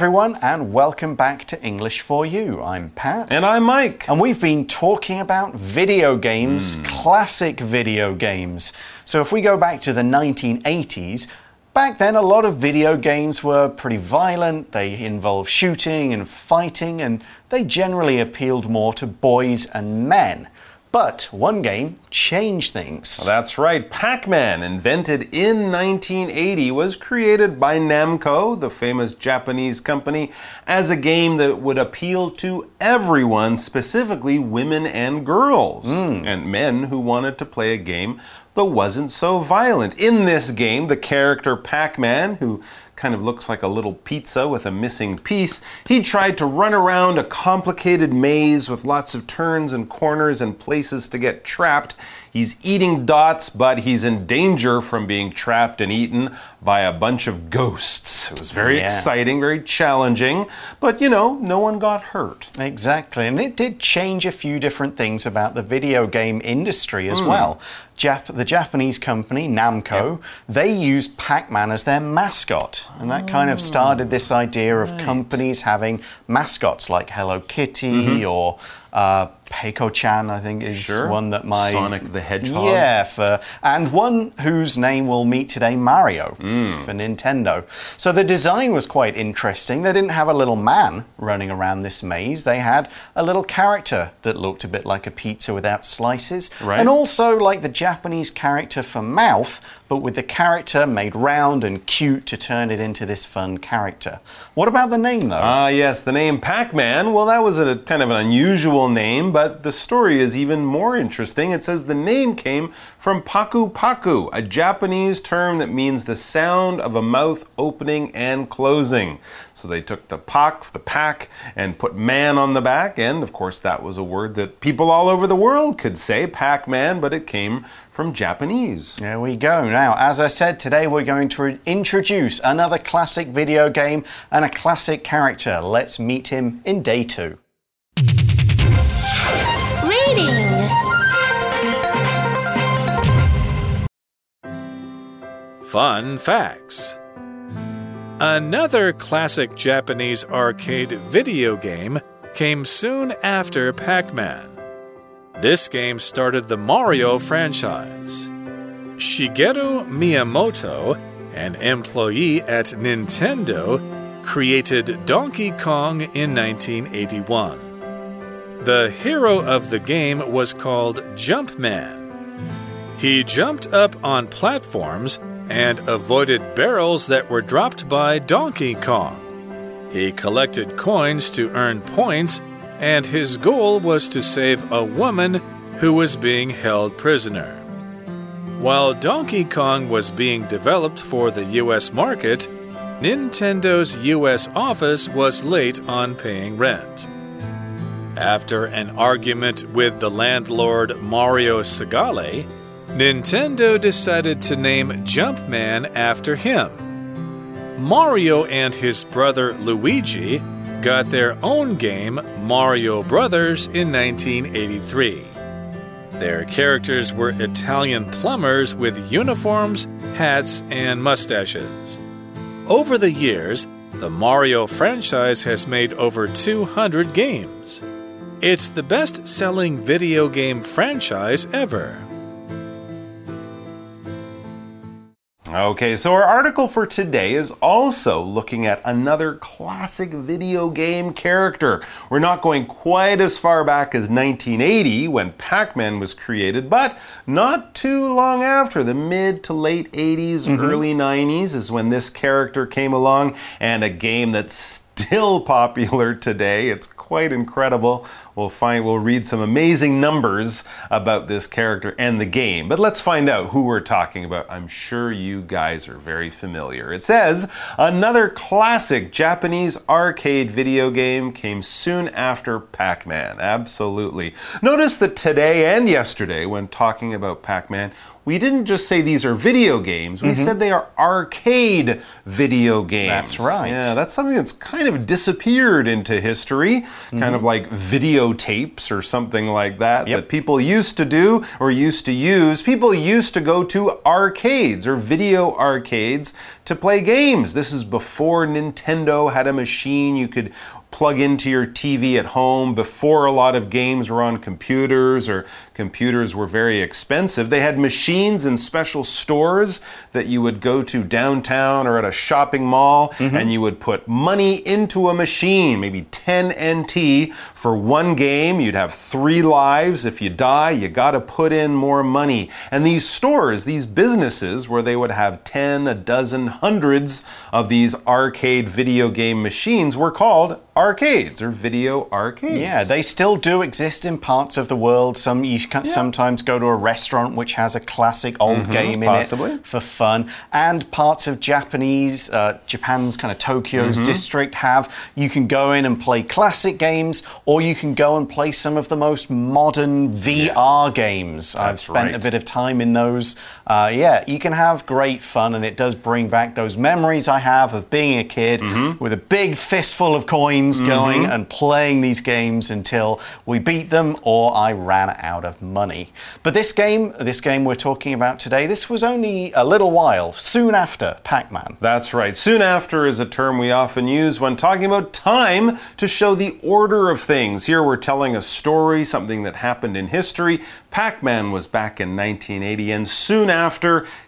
Everyone, and welcome back to English for You. I'm Pat. And I'm Mike. And we've been talking about video games, hmm. classic video games. So, if we go back to the 1980s, back then a lot of video games were pretty violent. They involved shooting and fighting, and they generally appealed more to boys and men. But one game changed things. That's right. Pac Man, invented in 1980, was created by Namco, the famous Japanese company, as a game that would appeal to everyone, specifically women and girls, hmm. and men who wanted to play a game that wasn't so violent. In this game, the character Pac Man, who kind of looks like a little pizza with a missing piece. He tried to run around a complicated maze with lots of turns and corners and places to get trapped. He's eating dots, but he's in danger from being trapped and eaten by a bunch of ghosts. It was very Yeah. exciting, very challenging, but you know, no one got hurt. Exactly, and it did change a few different things about the video game industry as well. Jap- the Japanese company Namco, they used Pac-Man as their mascot, and that kind of started this idea of companies having mascots like Hello Kitty or uh, Peiko-chan, I think is Sure. one that my Sonic the Hedgehog. Yeah, for and one whose name we'll meet today, Mario, Hmm. for Nintendo. So the design was quite interesting. They didn't have a little man running around this maze. They had a little character that looked a bit like a pizza without slices, Right. and also like the Japanese character for mouth, but with the character made round and cute to turn it into this fun character. What about the name though? Ah, yes, the name Pac Man. Well, that was a kind of an unusual name, but the story is even more interesting. It says the name came from paku paku, a Japanese term that means the sound of a mouth opening and closing. So they took the pak, the pack, and put man on the back, and of course, that was a word that people all over the world could say, Pac Man, but it came from Japanese. There we go. Now, as I said, today we're going to introduce another classic video game and a classic character. Let's meet him in day two. Reading. Fun facts. Another classic Japanese arcade video game came soon after Pac Man. This game started the Mario franchise. Shigeru Miyamoto, an employee at Nintendo, created Donkey Kong in 1981. The hero of the game was called Jumpman. He jumped up on platforms and avoided barrels that were dropped by Donkey Kong. He collected coins to earn points, and his goal was to save a woman who was being held prisoner. While Donkey Kong was being developed for the US market, Nintendo's US office was late on paying rent. After an argument with the landlord Mario Segale, Nintendo decided to name Jumpman after him. Mario and his brother Luigi got their own game, Mario Brothers, in 1983. Their characters were Italian plumbers with uniforms, hats, and mustaches. Over the years, the Mario franchise has made over 200 games. It's the best selling video game franchise ever. Okay, so our article for today is also looking at another classic video game character. We're not going quite as far back as 1980 when Pac Man was created, but not too long after the mid to late 80s, mm-hmm. early 90s is when this character came along, and a game that's still popular today. It's quite incredible. We'll find we'll read some amazing numbers about this character and the game. But let's find out who we're talking about. I'm sure you guys are very familiar. It says another classic Japanese arcade video game came soon after Pac-Man. Absolutely. Notice that today and yesterday when talking about Pac-Man, we didn't just say these are video games, we said they are arcade video games. Mm-hmm. That's right. Yeah, that's something that's kind of disappeared into history, kind of like videotapes or something like that Yep. that people used to do or used to use. People used to go to arcades or video arcades to play games. This is before Nintendo had a machine you could plug into your TV at home, before a lot of games were on computers or computers were very expensive. They had machines in special stores that you would go to downtown or at a shopping mall mm-hmm. and you would put money into a machine, maybe 10 NT for one game. You'd have three lives. If you die, you got to put in more money. And these stores, these businesses where they would have 10, a dozen, hundreds of these arcade video game machines were called arcades or video arcades. Yeah, they still do exist in parts of the world. Some you can sometimes go to a restaurant which has a classic old game in possibly. it for fun, and parts of Japanese, uh, Japan's kind of Tokyo's Mm-hmm. district have. You can go in and play classic games, or you can go and play some of the most modern VR games. I've That's spent a bit of time in those. Uh, yeah, you can have great fun, and it does bring back those memories I have of being a kid Mm-hmm. with a big fistful of coins going and playing these games until we beat them or I ran out of money. But this game, this game we're talking about today, this was only a little while soon after Pac-Man. That's right. Soon after is a term we often use when talking about time to show the order of things. Here we're telling a story, something that happened in history. Pac Man was back in 1980, and soon after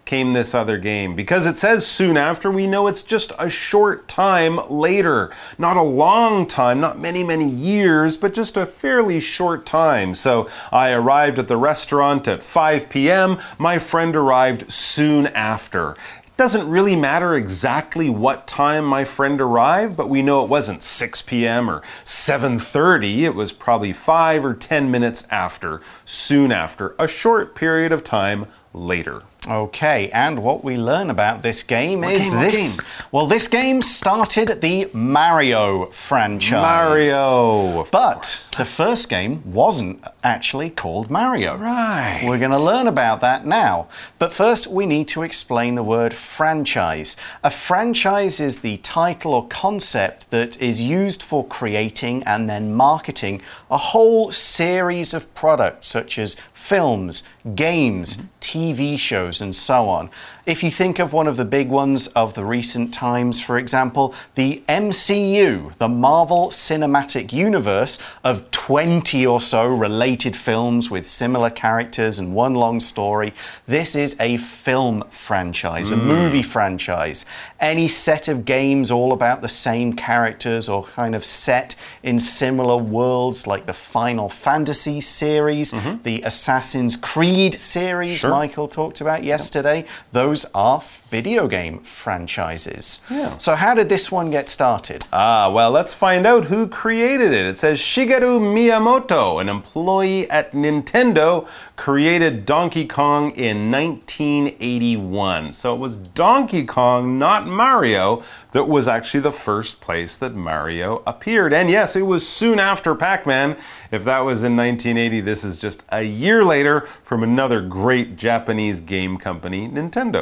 came this other game. Because it says soon after, we know it's just a short time later. Not a long time, not many, many years, but just a fairly short time. So I arrived at the restaurant at 5 p.m., my friend arrived soon after. It doesn't really matter exactly what time my friend arrived, but we know it wasn't 6 p.m. or 7:30. It was probably 5 or 10 minutes after, soon after, a short period of time later. Okay, and what we learn about this game is game, what this. Well, this game started the Mario franchise. Mario, But the first game wasn't actually called Mario. Right. We're going to learn about that now. But first, we need to explain the word franchise. A franchise is the title or concept that is used for creating and then marketing a whole series of products, such as films, games, TV shows, and so on. If you think of one of the big ones of the recent times, for example, the MCU, the Marvel Cinematic Universe of 20 or so related films with similar characters and one long story, this is a film franchise, a mm. movie franchise. Any set of games all about the same characters or kind of set in similar worlds, like the Final Fantasy series, mm-hmm. the Assassin's Creed series Sure. Michael talked about yesterday, those are video game franchises. Yeah. So, how did this one get started? Ah, well, let's find out who created it. It says Shigeru Miyamoto, an employee at Nintendo, created Donkey Kong in 1981. So it was Donkey Kong, not Mario, that was actually the first place that Mario appeared. And yes, it was soon after Pac Man. If that was in 1980, this is just a year later from another great Japanese game company, Nintendo.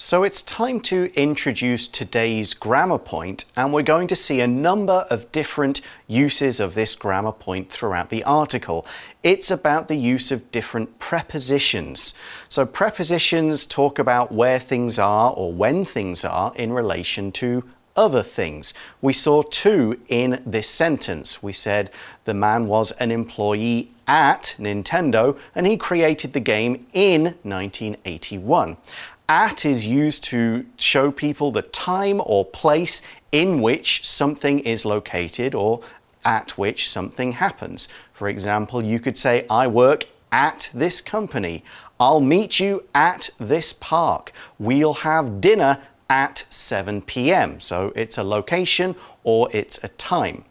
So it's time to introduce today's grammar point, and we're going to see a number of different uses of this grammar point throughout the article. It's about the use of different prepositions. So prepositions talk about where things are or when things are in relation to other things. We saw two in this sentence. We said the man was an employee at Nintendo and he created the game in 1981. At is used to show people the time or place in which something is located or at which something happens. For example, you could say, I work at this company. I'll meet you at this park. We'll have dinner at 7 p.m. So it's a location or it's a time.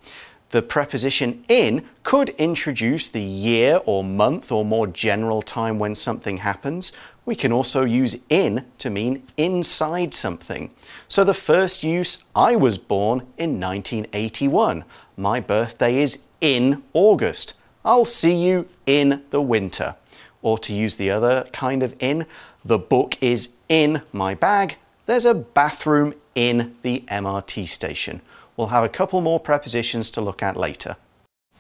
The preposition in could introduce the year or month or more general time when something happens. We can also use in to mean inside something. So the first use, I was born in 1981. My birthday is in August. I'll see you in the winter. Or to use the other kind of in, The book is in my bag. There's a bathroom in the MRT station. We'll have a couple more prepositions to look at later.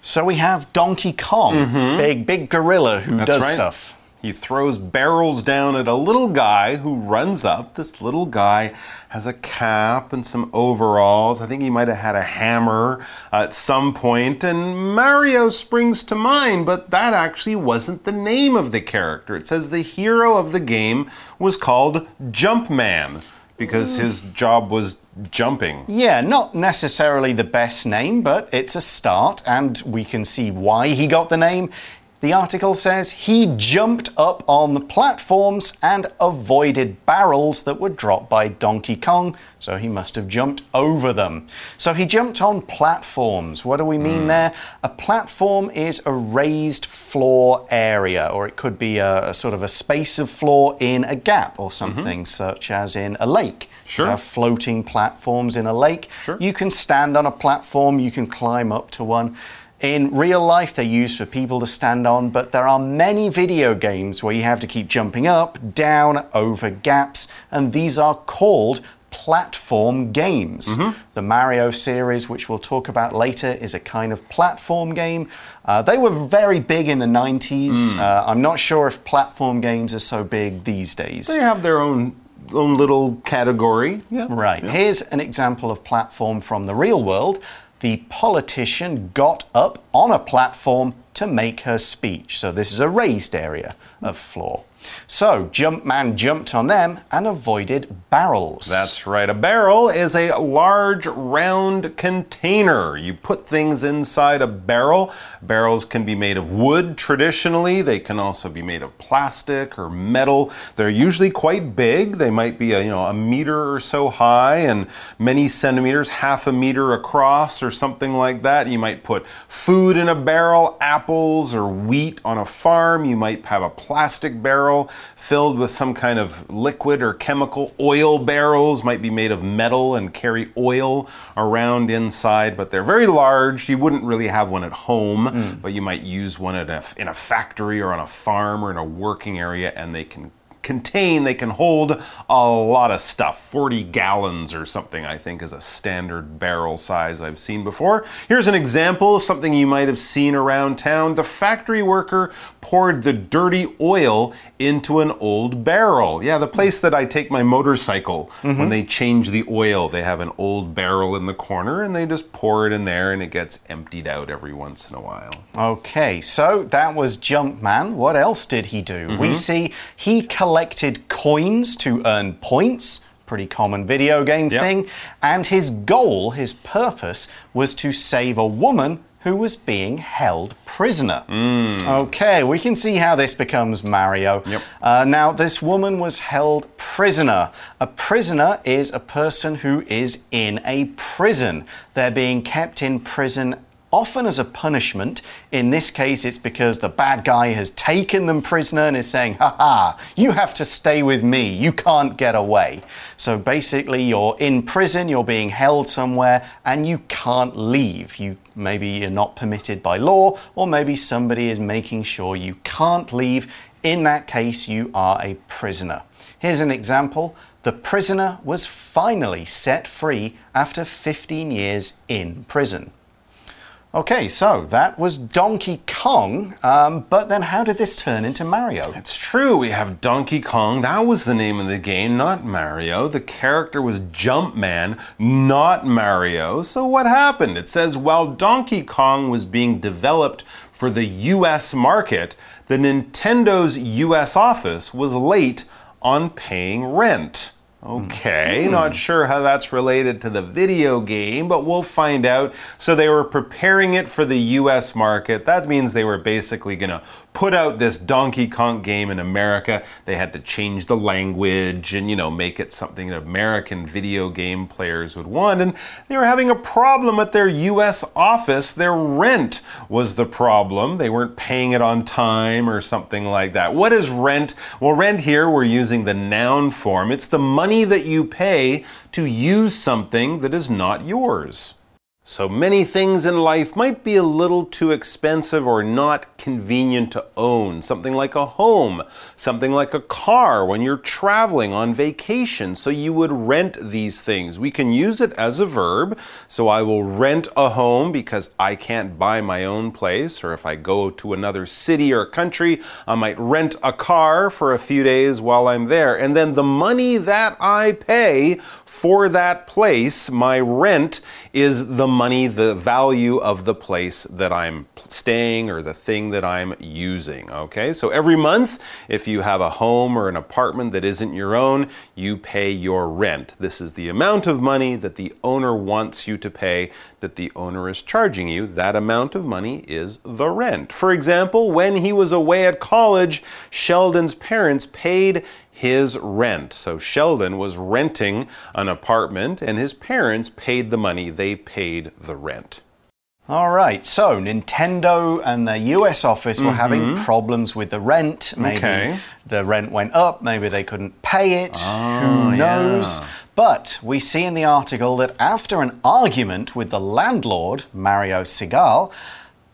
So we have Donkey Kong, mm-hmm. big big gorilla who. That's does right. stuff. He throws barrels down at a little guy who runs up. This little guy has a cap and some overalls. I think he might have had a hammer at some point. and Mario springs to mind, but that actually wasn't the name of the character. It says the hero of the game was called Jumpman because his job was jumping. Yeah, not necessarily the best name, but it's a start, and we can see why he got the name. The article says he jumped up on the platforms and avoided barrels that were dropped by Donkey Kong, so he must have jumped over them. So he jumped on platforms. What do we mean hmm. there? A platform is a raised floor area, or it could be a, a sort of a space of floor in a gap or mm-hmm. something, such as in a lake. Sure. You have floating platforms in a lake. Sure. You can stand on a platform, you can climb up to one. In real life, they're used for people to stand on, but there are many video games where you have to keep jumping up, down, over gaps, and these are called platform games. The Mario series, which we'll talk about later, is a kind of platform game. Uh, they were very big in the 90s. Uh, I'm not sure if platform games are so big these days. They have their own own little category. Yeah. Right. Here's an example of platform from the real world. The politician got up on a platform to make her speech. So this is a raised area of floor. So Jumpman jumped on them and avoided barrels. That's right. A barrel is a large round container. You put things inside a barrel. Barrels can be made of wood traditionally. They can also be made of plastic or metal. They're usually quite big. They might be a, you know, a meter or so high and many centimeters, half a meter across or something like that. You might put food in a barrel, apples or wheat on a farm. You might have a plastic barrel filled with some kind of liquid or chemical. Oil barrels might be made of metal and carry oil around inside, but they're very large. You wouldn't really have one at home, mm. but you might use one at a, in a factory or on a farm or in a working area, and they can contain, they can hold a lot of stuff. 40 gallons or something, I think, is a standard barrel size I've seen before. Here's an example of something you might have seen around town. The factory worker poured the dirty oil into an old barrel. Yeah, the place that I take my motorcycle when mm-hmm. they change the oil, they have an old barrel in the corner and they just pour it in there and it gets emptied out every once in a while. Okay, so that was Jumpman. What else did he do? We mm-hmm. see he collected coins to earn points. Pretty common video game Yep. thing. And his goal, his purpose, was to save a woman who was being held prisoner. Okay, we can see how this becomes Mario. Yep. Uh, now, this woman was held prisoner. A prisoner is a person who is in a prison. They're being kept in prison often as a punishment. In this case, it's because the bad guy has taken them prisoner and is saying, ha ha, you have to stay with me, you can't get away. So basically, you're in prison, you're being held somewhere, and you can't leave. You maybe you're not permitted by law, or maybe somebody is making sure you can't leave. In that case, you are a prisoner. Here's an example. The prisoner was finally set free after 15 years in prison. Okay, so that was Donkey Kong, um, but then how did this turn into Mario? It's true, we have Donkey Kong. That was the name of the game, not Mario. The character was Jumpman, not Mario. So what happened? It says while Donkey Kong was being developed for the US market, the Nintendo's US office was late on paying rent. Okay, hmm. not sure how that's related to the video game, but we'll find out. So they were preparing it for the US market. That means they were basically going to put out this Donkey Kong game in America. They had to change the language and, you know, make it something that American video game players would want. And they were having a problem at their US office. Their rent was the problem. They weren't paying it on time or something like that. What is rent? Well, rent here, we're using the noun form. It's the money that you pay to use something that is not yours. So many things in life might be a little too expensive or not convenient to own. Something like a home, something like a car when you're traveling on vacation. So you would rent these things. We can use it as a verb. So I will rent a home because I can't buy my own place. Or if I go to another city or country, I might rent a car for a few days while I'm there. And then the money that I pay for that place, my rent is the money, the value of the place that I'm staying or the thing that I'm using. Okay, so every month, if you have a home or an apartment that isn't your own, you pay your rent. This is the amount of money that the owner wants you to pay, that the owner is charging you. That amount of money is the rent. For example, when he was away at college, Sheldon's parents paid his rent. So Sheldon was renting an apartment and his parents paid the money, they paid the rent. All right, so Nintendo and the US office were having Mm-hmm. problems with the rent. Maybe Okay. the rent went up, maybe they couldn't pay it. Oh, Who knows? But we see in the article that after an argument with the landlord, Mario Segal,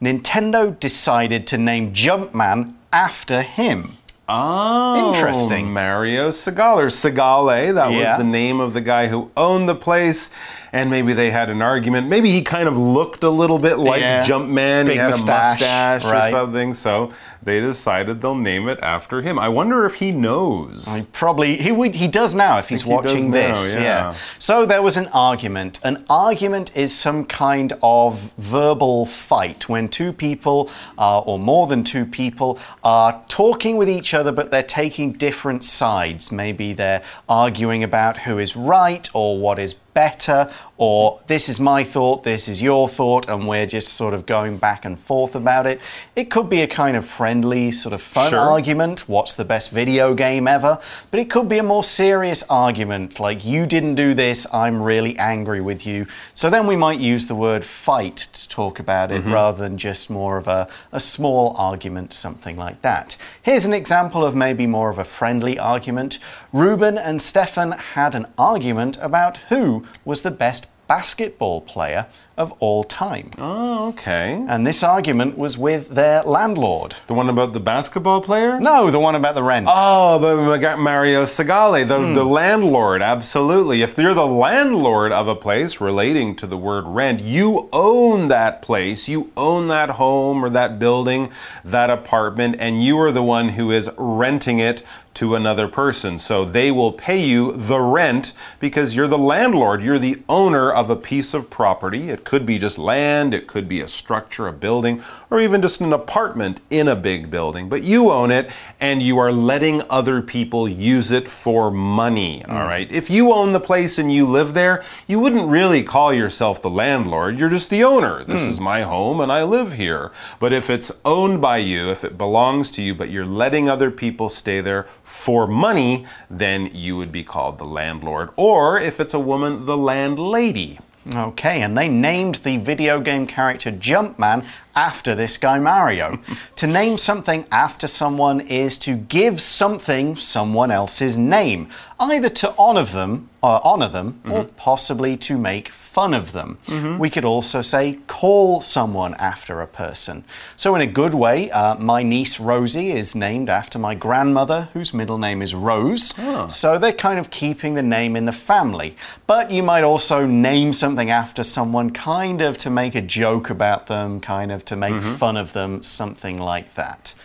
Nintendo decided to name Jumpman after him. Oh, Interesting. Mario Segal or Segale, that Yeah. was the name of the guy who owned the place. And maybe they had an argument. Maybe he kind of looked a little bit like Yeah. Jumpman. Big he had mustache, a mustache or something. So they decided they'll name it after him. I wonder if he knows. He probably he would he does now if he's he watching now, this. yeah. So there was an argument. An argument is some kind of verbal fight when two people uh, or more than two people are talking with each other, but they're taking different sides. Maybe they're arguing about who is right or what is better, or this is my thought, this is your thought, and we're just sort of going back and forth about it. It could be a kind of friendly, sort of fun Sure. argument. What's the best video game ever? But it could be a more serious argument, like you didn't do this, I'm really angry with you. So then we might use the word fight to talk about it mm-hmm. rather than just more of a, a small argument, something like that. Here's an example of maybe more of a friendly argument. Ruben and Stefan had an argument about who was the best basketball player of all time. oh, okay. And this argument was with their landlord. The one about the basketball player? No, the one about the rent. Oh, but Mario Segale, the, hmm. the landlord, absolutely. If you're the landlord of a place relating to the word rent, you own that place, you own that home or that building, that apartment, and you are the one who is renting it to another person. So they will pay you the rent because you're the landlord, you're the owner of a piece of property. It could be just land, it could be a structure, a building, or even just an apartment in a big building, but you own it and you are letting other people use it for money, all mm. right? If you own the place and you live there, you wouldn't really call yourself the landlord, you're just the owner. This hmm. is my home and I live here. But if it's owned by you, if it belongs to you, but you're letting other people stay there for money, then you would be called the landlord. Or if it's a woman, the landlady. Okay, and they named the video game character Jumpman after this guy Mario. to name something after someone is to give something someone else's name, either to honor them, uh, honor them, or possibly to make fun of them. We could also say call someone after a person. So in a good way, uh, my niece Rosie is named after my grandmother, whose middle name is Rose. So they're kind of keeping the name in the family. But you might also name something after someone, kind of to make a joke about them, kind of to make mm-hmm. fun of them, something like that.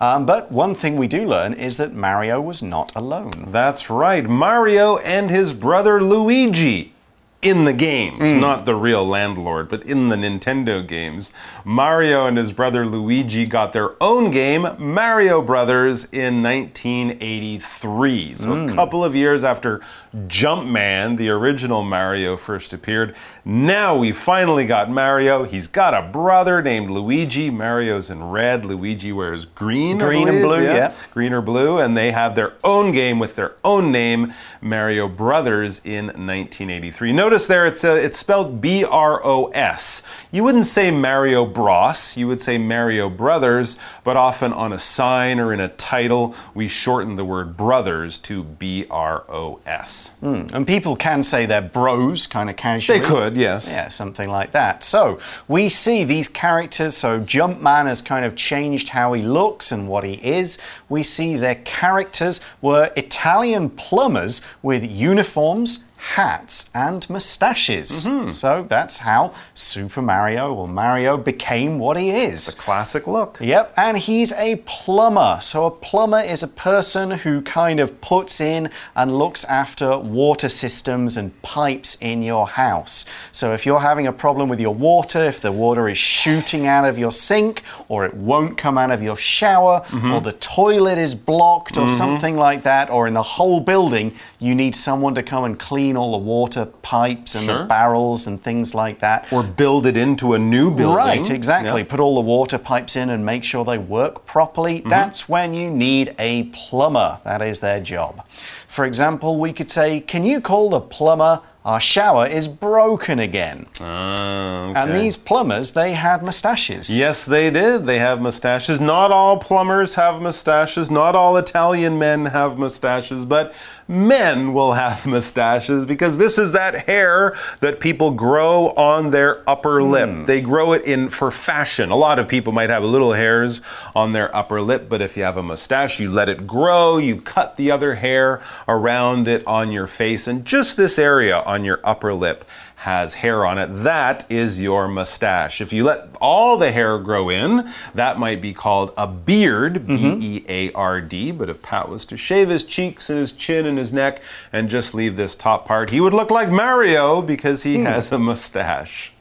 Um, but one thing we do learn is that Mario was not alone. That's right. Mario and his brother Luigi in the games, hmm. not the real landlord, but in the Nintendo games. Mario and his brother Luigi got their own game, Mario Brothers, in 1983. So a hmm. couple of years after Jumpman, the original Mario, first appeared. Now we finally got Mario. He's got a brother named Luigi. Mario's in red. Luigi wears green. Green and blue, yeah. green or blue, and they have their own game with their own name, Mario Brothers, in 1983. Notice there it's uh, it's spelled B R O S. You wouldn't say Mario Bros. You would say Mario Brothers, but often on a sign or in a title, we shorten the word brothers to B R O S. Hmm. And people can say they're bros kind of casually. They could, yes. Yeah, something like that. So we see these characters. So Jumpman has kind of changed how he looks and what he is. We see their characters were Italian plumbers with uniforms. Hats and mustaches. Mm-hmm. So that's how Super Mario or Mario became what he is. The classic look. Yep, and he's a plumber. So, a plumber is a person who kind of puts in and looks after water systems and pipes in your house. So, if you're having a problem with your water, if the water is shooting out of your sink, or it won't come out of your shower, or the toilet is blocked, or something like that, or in the whole building, you need someone to come and clean all the water pipes and the barrels and things like that. Or build it into a new building. Right, exactly. Yeah. Put all the water pipes in and make sure they work properly. Mm-hmm. That's when you need a plumber. That is their job. For example, we could say, Can you call the plumber? Our shower is broken again. Ah, And these plumbers, they had mustaches. Yes, they did. They have mustaches. Not all plumbers have mustaches. Not all Italian men have mustaches, but men will have mustaches because this is that hair that people grow on their upper hmm. lip. They grow it in for fashion. A lot of people might have little hairs on their upper lip, but if you have a mustache, you let it grow, you cut the other hair around it on your face, and just this area on your upper lip has hair on it. That is your mustache. If you let all the hair grow in, that might be called a beard, mm-hmm. B E A R D. But if Pat was to shave his cheeks and his chin and his neck and just leave this top part, he would look like Mario because he hmm. has a mustache.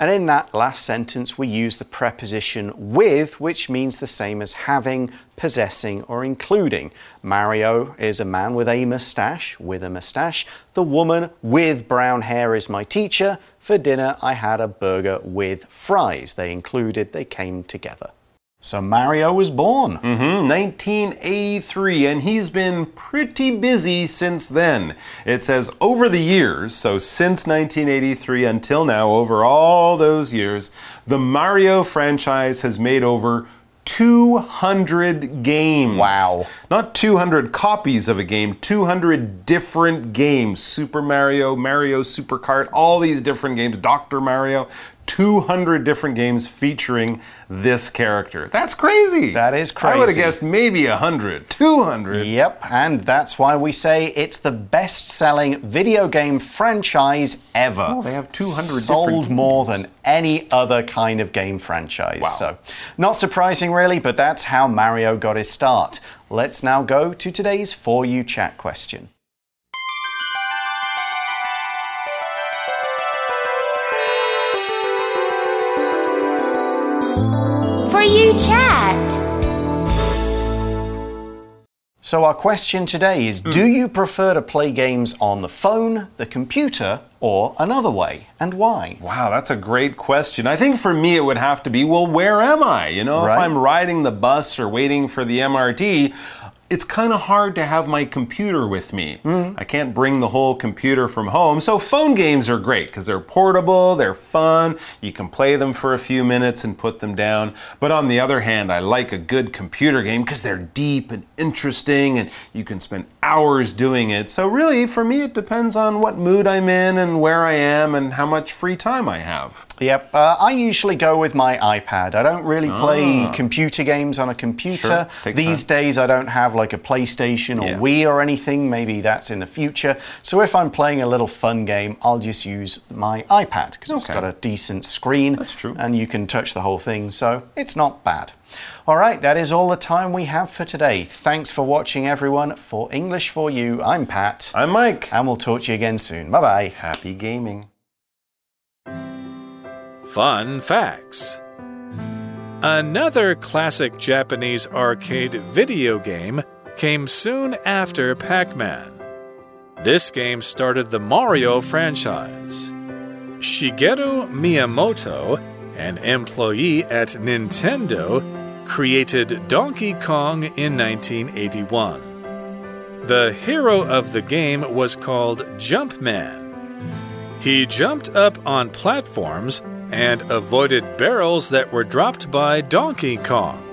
And in that last sentence, we use the preposition with, which means the same as having, possessing, or including. Mario is a man with a mustache, with a mustache. The woman with brown hair is my teacher. For dinner, I had a burger with fries. They included, they came together. So Mario was born. Mhm, 1983, and he's been pretty busy since then. It says over the years, so since 1983 until now, over all those years, the Mario franchise has made over 200 games. Wow. Not 200 copies of a game, 200 different games. Super Mario, Mario Super Kart, all these different games, Dr. Mario. 200 different games featuring this character. That's crazy. That is crazy. I would have guessed maybe 100, 200. Yep, and that's why we say it's the best selling video game franchise ever. Oh, they have 200 Sold more than any other kind of game franchise. Wow. So, not surprising, really, but that's how Mario got his start. Let's now go to today's For You Chat question. So, our question today is Hmm. Do you prefer to play games on the phone, the computer, or another way? And why? Wow, that's a great question. I think for me it would have to be well, where am I? You know, if I'm riding the bus or waiting for the MRT, it's kind of hard to have my computer with me. I can't bring the whole computer from home. So phone games are great because they're portable, they're fun. You can play them for a few minutes and put them down. But on the other hand, I like a good computer game because they're deep and interesting and you can spend hours doing it. So really, for me, it depends on what mood I'm in and where I am and how much free time I have. Yep, uh, I usually go with my iPad. I don't really play computer games on a computer. Ah. Sure, These days, I don't have like a PlayStation or Yeah. Wii or anything. Maybe that's in the future. So if I'm playing a little fun game, I'll just use my iPad because it's got a decent screen. That's true. And you can touch the whole thing, so it's not bad. All right, that is all the time we have for today. Thanks for watching, everyone. For English for You, I'm Pat. I'm Mike. and we'll talk to you again soon. Bye bye. Happy gaming. Fun facts. Another classic Japanese arcade video game came soon after Pac Man. This game started the Mario franchise. Shigeru Miyamoto, an employee at Nintendo, created Donkey Kong in 1981. The hero of the game was called Jumpman. He jumped up on platforms and avoided barrels that were dropped by Donkey Kong.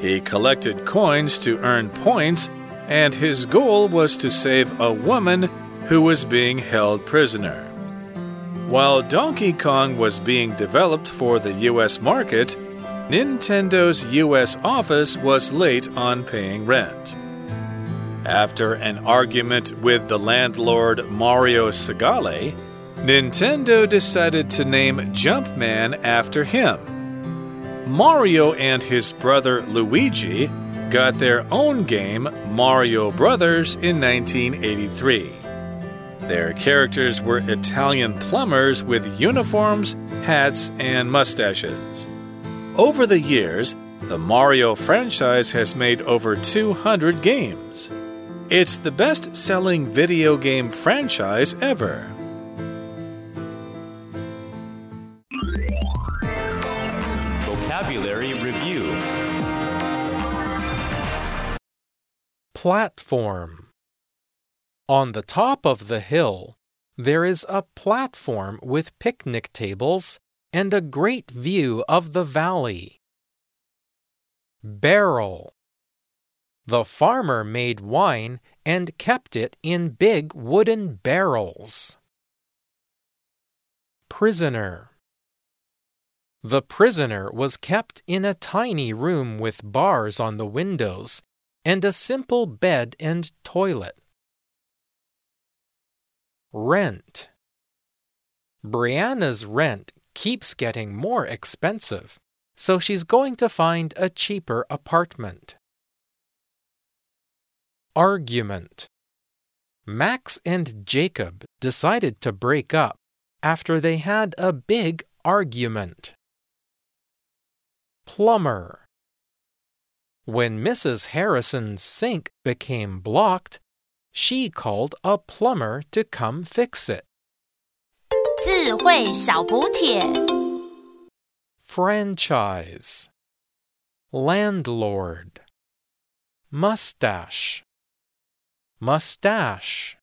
He collected coins to earn points, and his goal was to save a woman who was being held prisoner. While Donkey Kong was being developed for the US market, Nintendo's US office was late on paying rent. After an argument with the landlord Mario Segale, Nintendo decided to name Jumpman after him. Mario and his brother Luigi got their own game, Mario Brothers, in 1983. Their characters were Italian plumbers with uniforms, hats, and mustaches. Over the years, the Mario franchise has made over 200 games. It's the best selling video game franchise ever. Platform On the top of the hill, there is a platform with picnic tables and a great view of the valley. Barrel The farmer made wine and kept it in big wooden barrels. Prisoner The prisoner was kept in a tiny room with bars on the windows and a simple bed and toilet. Rent Brianna's rent keeps getting more expensive, so she's going to find a cheaper apartment. Argument Max and Jacob decided to break up after they had a big argument. Plumber When Mrs. Harrison's sink became blocked, she called a plumber to come fix it. 智慧小补帖。 Franchise Landlord Mustache Mustache